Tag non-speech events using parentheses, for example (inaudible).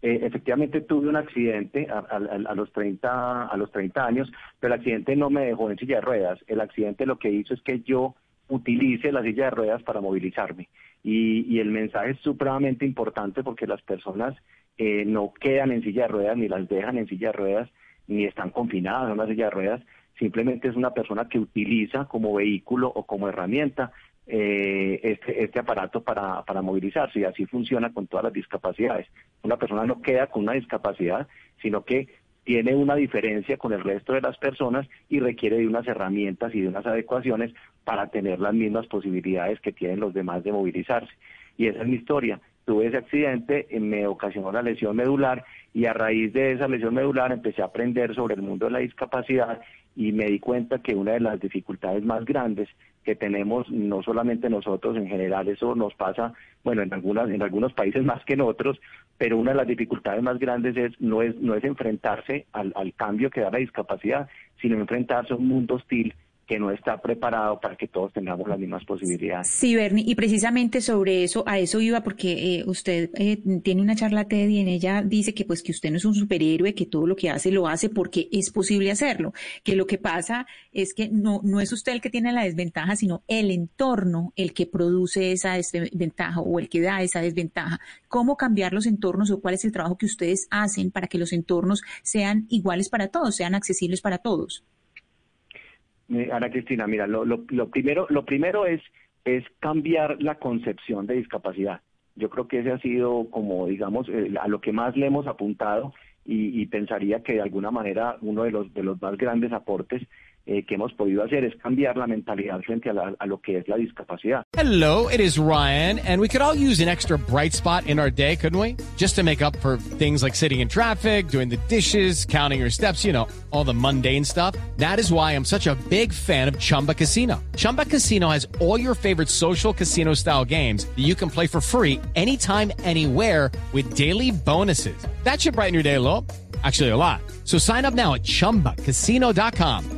Eh, efectivamente tuve un accidente a, a- a los 30 a los 30 años, pero el accidente no me dejó en silla de ruedas. El accidente lo que hizo es que yo utilice la silla de ruedas para movilizarme. Y, y el mensaje es supremamente importante porque las personas eh, no quedan en silla de ruedas, ni las dejan en silla de ruedas, ni están confinadas en una silla de ruedas. Simplemente es una persona que utiliza como vehículo o como herramienta eh, este, este aparato para, para movilizarse y así funciona con todas las discapacidades. Una persona no queda con una discapacidad, sino que tiene una diferencia con el resto de las personas y requiere de unas herramientas y de unas adecuaciones para tener las mismas posibilidades que tienen los demás de movilizarse. Y esa es mi historia. Tuve ese accidente, eh, me ocasionó la lesión medular y a raíz de esa lesión medular empecé a aprender sobre el mundo de la discapacidad y me di cuenta que una de las dificultades más grandes que tenemos, no solamente nosotros en general, eso nos pasa, bueno, en algunas, en algunos países (laughs) más que en otros, pero una de las dificultades más grandes es no es, no es enfrentarse al, al cambio que da la discapacidad, sino enfrentarse a un mundo hostil que no está preparado para que todos tengamos las mismas posibilidades. Sí, Bernie, y precisamente sobre eso, a eso iba, porque eh, usted eh, tiene una charla TED y en ella dice que pues que usted no es un superhéroe, que todo lo que hace lo hace porque es posible hacerlo, que lo que pasa es que no, no es usted el que tiene la desventaja, sino el entorno el que produce esa desventaja o el que da esa desventaja. ¿Cómo cambiar los entornos o cuál es el trabajo que ustedes hacen para que los entornos sean iguales para todos, sean accesibles para todos? Eh, Ana Cristina, mira, lo, lo, lo primero, lo primero es, es cambiar la concepción de discapacidad. Yo creo que ese ha sido como, digamos, eh, a lo que más le hemos apuntado y, y pensaría que de alguna manera uno de los, de los más grandes aportes eh, que hemos podido hacer es cambiar la mentalidad frente a, la- a lo que es la discapacidad. Hello, it is Ryan, and we could all use an extra bright spot in our day, couldn't we? Just to make up for things like sitting in traffic, doing the dishes, counting your steps, you know, all the mundane stuff. That is why I'm such a big fan of Chumba Casino. Chumba Casino has all your favorite social casino style games that you can play for free anytime, anywhere with daily bonuses. That should brighten your day a little. Actually, a lot. So sign up now at chumbacasino.com.